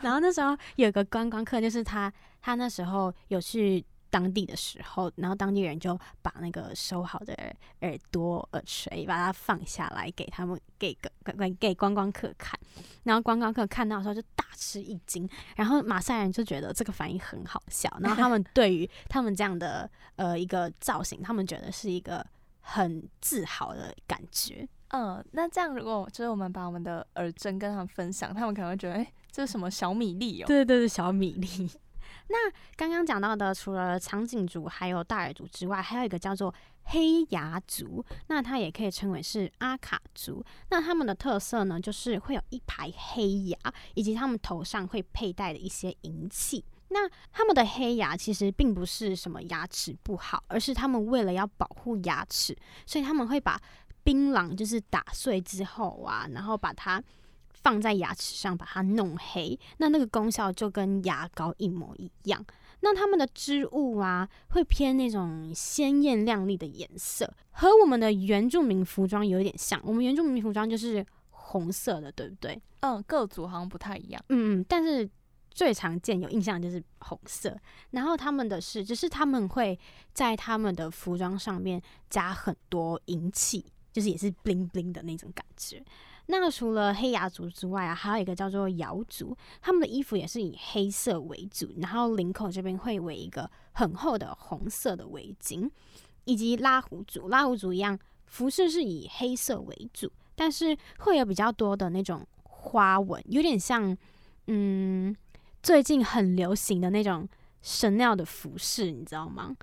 然后那时候有个观光客，就是他，他那时候有去当地的时候，然后当地人就把那个收好的耳耳朵、耳垂，把它放下来给他们，给个给给观光客看。然后观光客看到的时候就大吃一惊，然后马赛人就觉得这个反应很好笑，然后他们对于他们这样的呃一个造型，他们觉得是一个很自豪的感觉。嗯，那这样如果就是我们把我们的耳针跟他们分享，他们可能会觉得，哎、这是什么小米粒哦？对对对，小米粒。那刚刚讲到的，除了长颈族还有大耳族之外，还有一个叫做黑牙族，那它也可以称为是阿卡族。那他们的特色呢，就是会有一排黑牙，以及他们头上会佩戴的一些银器。那他们的黑牙其实并不是什么牙齿不好，而是他们为了要保护牙齿，所以他们会把槟榔就是打碎之后啊，然后把它放在牙齿上，把它弄黑。那那个功效就跟牙膏一模一样。那他们的织物啊，会偏那种鲜艳亮丽的颜色，和我们的原住民服装有点像。我们原住民服装就是红色的，对不对？嗯，各组好像不太一样。嗯嗯，但是最常见有印象就是红色。然后他们的是，就是他们会在他们的服装上面加很多银器，就是也是 bling bling 的那种感觉。那除了黑牙族之外啊，还有一个叫做瑶族，他们的衣服也是以黑色为主，然后领口这边会围一个很厚的红色的围巾，以及拉胡族，拉胡族一样，服饰是以黑色为主，但是会有比较多的那种花纹，有点像，嗯，最近很流行的那种 Chanel 的服饰，你知道吗？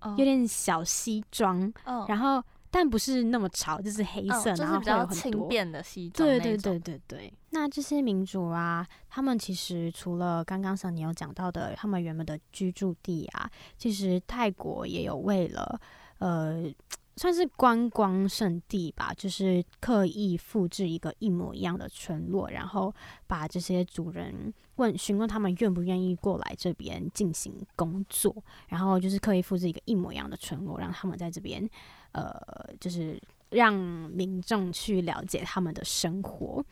哦有点小西装，嗯，然后但不是那么潮，就是黑色，然后会有比较轻很多。便的西装对对对对对。那那这些民族啊，他们其实除了刚刚上你有讲到的，他们原本的居住地啊，其实泰国也有为了呃。算是观光胜地吧，就是刻意复制一个一模一样的村落，然后把这些主人问询问他们愿不愿意过来这边进行工作，然后就是刻意复制一个一模一样的村落，让他们在这边，呃，就是让民众去了解他们的生活。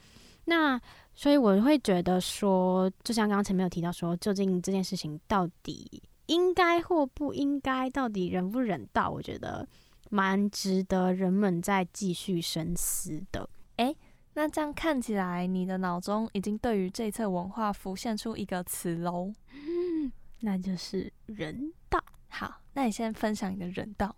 那所以我会觉得说，就像刚刚前面有提到说，究竟这件事情到底应该或不应该，到底人不人道？我觉得。蛮值得人们再继续深思的。诶，那这样看起来，你的脑中已经对于这册文化浮现出一个词喽，嗯那就是人道。好，那你先分享你的人道。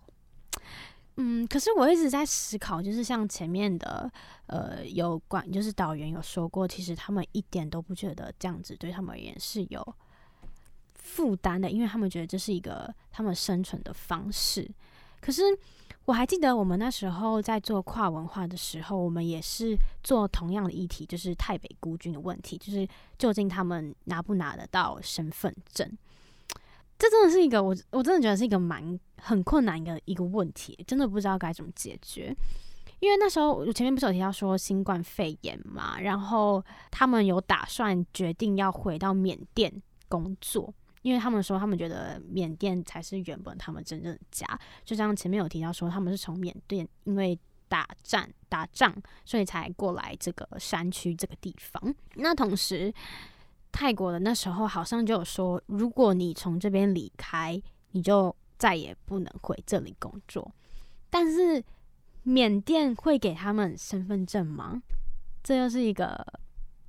嗯，可是我一直在思考，就是像前面的呃，有关就是导员有说过，其实他们一点都不觉得这样子对他们而言是有负担的，因为他们觉得这是一个他们生存的方式。可是。我还记得我们那时候在做跨文化的时候，我们也是做同样的议题，就是台北孤军的问题，就是究竟他们拿不拿得到身份证？这真的是一个我我真的觉得是一个蛮很困难的一个问题，真的不知道该怎么解决。因为那时候我前面不是有提到说新冠肺炎嘛，然后他们有打算决定要回到缅甸工作。因为他们说，他们觉得缅甸才是原本他们真正的家。就像前面有提到说，他们是从缅甸因为打战打仗，所以才过来这个山区这个地方。那同时，泰国的那时候好像就有说，如果你从这边离开，你就再也不能回这里工作。但是缅甸会给他们身份证吗？这又是一个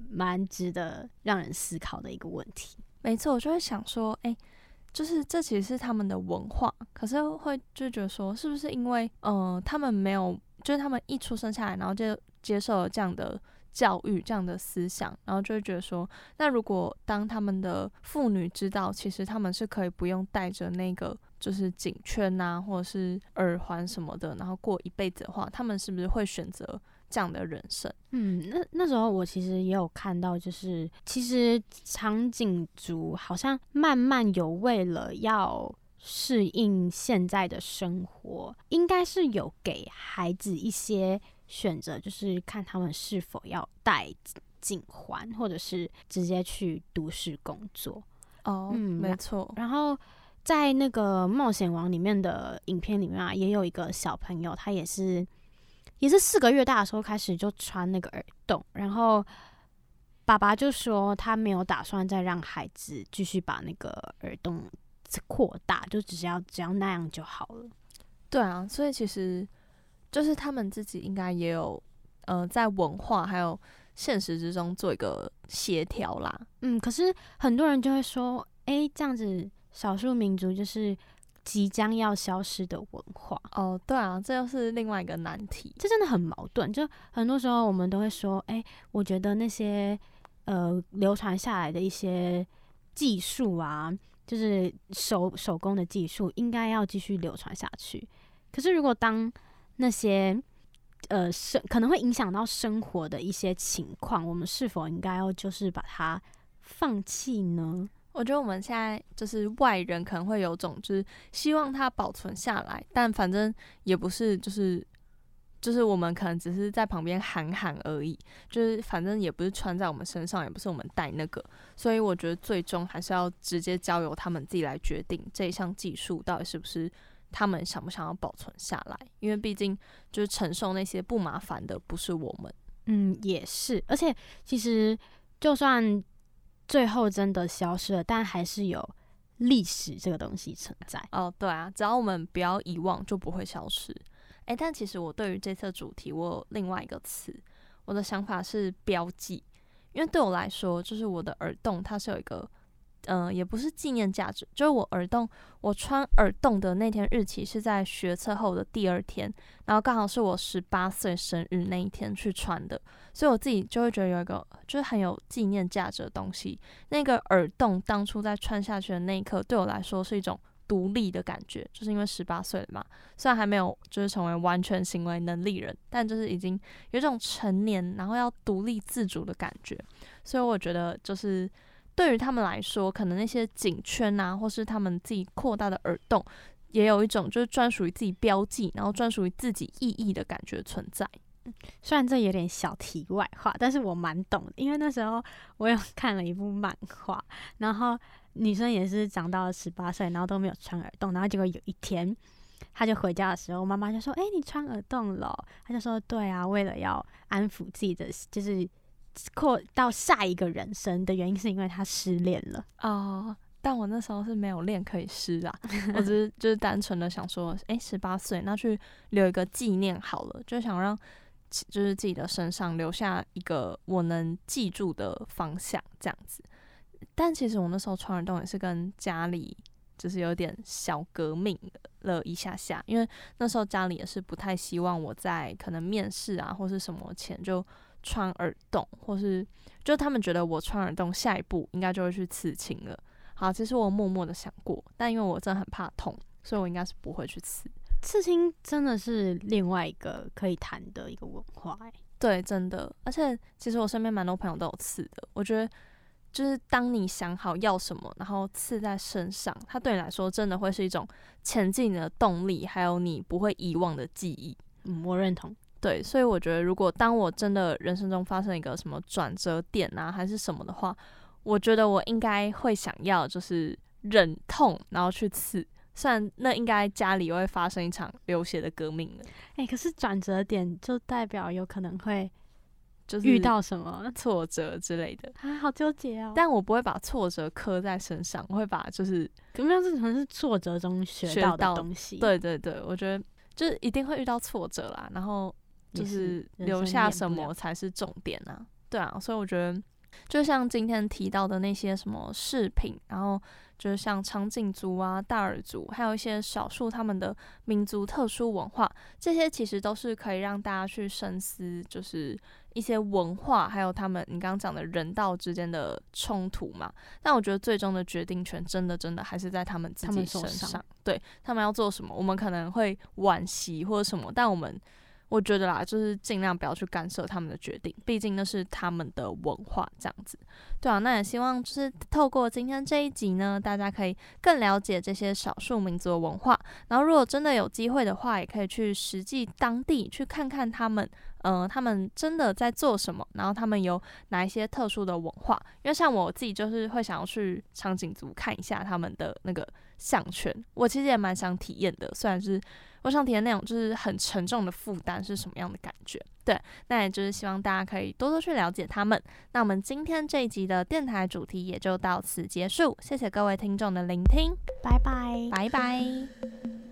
蛮值得让人思考的一个问题。没错，我就会想说，哎，就是这其实是他们的文化，可是会就觉得说，是不是因为，呃，他们没有，就是他们一出生下来，然后就接受了这样的教育、这样的思想，然后就会觉得说，那如果当他们的妇女知道，其实他们是可以不用带着那个就是颈圈呐，或者是耳环什么的，然后过一辈子的话，他们是不是会选择？这样的人生，嗯，那那时候我其实也有看到，就是其实长颈族好像慢慢有为了要适应现在的生活，应该是有给孩子一些选择，就是看他们是否要戴颈环，或者是直接去都市工作。哦，嗯，没错。然后在那个冒险王里面的影片里面啊，也有一个小朋友，他也是。也是四个月大的时候开始就穿那个耳洞，然后爸爸就说他没有打算再让孩子继续把那个耳洞扩大，就只要只要那样就好了。对啊，所以其实就是他们自己应该也有呃在文化还有现实之中做一个协调啦。嗯，可是很多人就会说，哎，这样子少数民族就是。即将要消失的文化哦，对啊，这又是另外一个难题，这真的很矛盾。就很多时候我们都会说，哎，我觉得那些呃流传下来的一些技术啊，就是手手工的技术，应该要继续流传下去。可是如果当那些呃生可能会影响到生活的一些情况，我们是否应该要就是把它放弃呢？我觉得我们现在就是外人可能会有种，就是希望它保存下来，但反正也不是，就是就是我们可能只是在旁边喊喊而已，就是反正也不是穿在我们身上，也不是我们带那个，所以我觉得最终还是要直接交由他们自己来决定这一项技术到底是不是他们想不想要保存下来，因为毕竟就是承受那些不麻烦的不是我们，嗯，也是，而且其实就算。最后真的消失了，但还是有历史这个东西存在。哦，对啊，只要我们不要遗忘，就不会消失。诶，但其实我对于这次主题，我有另外一个词，我的想法是标记，因为对我来说，就是我的耳洞它是有一个。嗯，也不是纪念价值，就是我耳洞，我穿耳洞的那天日期是在学测后的第二天，然后刚好是我十八岁生日那一天去穿的，所以我自己就会觉得有一个就是很有纪念价值的东西。那个耳洞当初在穿下去的那一刻，对我来说是一种独立的感觉，就是因为十八岁了嘛，虽然还没有就是成为完全行为能力人，但就是已经有一种成年，然后要独立自主的感觉。所以我觉得，就是对于他们来说，可能那些颈圈啊，或是他们自己扩大的耳洞，也有一种就是专属于自己标记，然后专属于自己意义的感觉存在。虽然这有点小题外话，但是我蛮懂的，因为那时候我有看了一部漫画，然后女生也是长到了十八岁，然后都没有穿耳洞，然后结果有一天，她就回家的时候，妈妈就说：“哎、你穿耳洞了？”她就说：“对啊，为了要安抚自己的，就是扩到下一个人生的原因，是因为他失恋了。哦，但我那时候是没有恋可以失啊，我只是就是单纯的想说，诶，十八岁那去留一个纪念好了，就想让就是自己的身上留下一个我能记住的方向这样子。但其实我那时候穿耳洞也是跟家里就是有点小革命了一下下，因为那时候家里也是不太希望我在可能面试啊或是什么前就穿耳洞，或是就他们觉得我穿耳洞下一步应该就会去刺青了。好，其实我默默的想过，但因为我真的很怕痛，所以我应该是不会去刺。刺青真的是另外一个可以谈的一个文化、欸，对，真的，而且其实我身边蛮多朋友都有刺的。我觉得，就是当你想好要什么，然后刺在身上，它对你来说真的会是一种前进的动力，还有你不会遗忘的记忆。嗯，我认同。对，所以我觉得，如果当我真的人生中发生一个什么转折点啊，还是什么的话，我觉得我应该会想要就是忍痛，然后去刺。虽然那应该家里又会发生一场流血的革命了，哎、可是转折点就代表有可能会就是遇到什么 挫折之类的。啊，好纠结哦。但我不会把挫折刻在身上，我会把就是有没有这可能是挫折中学到的东西？，对对对，我觉得就是一定会遇到挫折啦，然后就是留下什么才是重点啊。对啊，所以我觉得就像今天提到的那些什么饰品，然后就是像长颈族啊、大耳族，还有一些少数他们的民族特殊文化，这些其实都是可以让大家去深思，就是一些文化，还有他们你刚刚讲的人道之间的冲突嘛。但我觉得最终的决定权，真的真的还是在他们自他己身上，对他们要做什么，我们可能会惋惜或者什么，但我们。我觉得啦，就是尽量不要去干涉他们的决定，毕竟那是他们的文化，这样子。对啊，那也希望就是透过今天这一集呢，大家可以更了解这些少数民族的文化。然后，如果真的有机会的话，也可以去实际当地去看看他们，呃，他们真的在做什么，然后他们有哪一些特殊的文化。因为像我自己就是会想要去长颈族看一下他们的那个项圈，我其实也蛮想体验的，虽然是我想体验那种就是很沉重的负担是什么样的感觉。对，那也就是希望大家可以多多去了解他们。那我们今天这一集的电台主题也就到此结束，谢谢各位听众的聆听，拜拜。拜拜。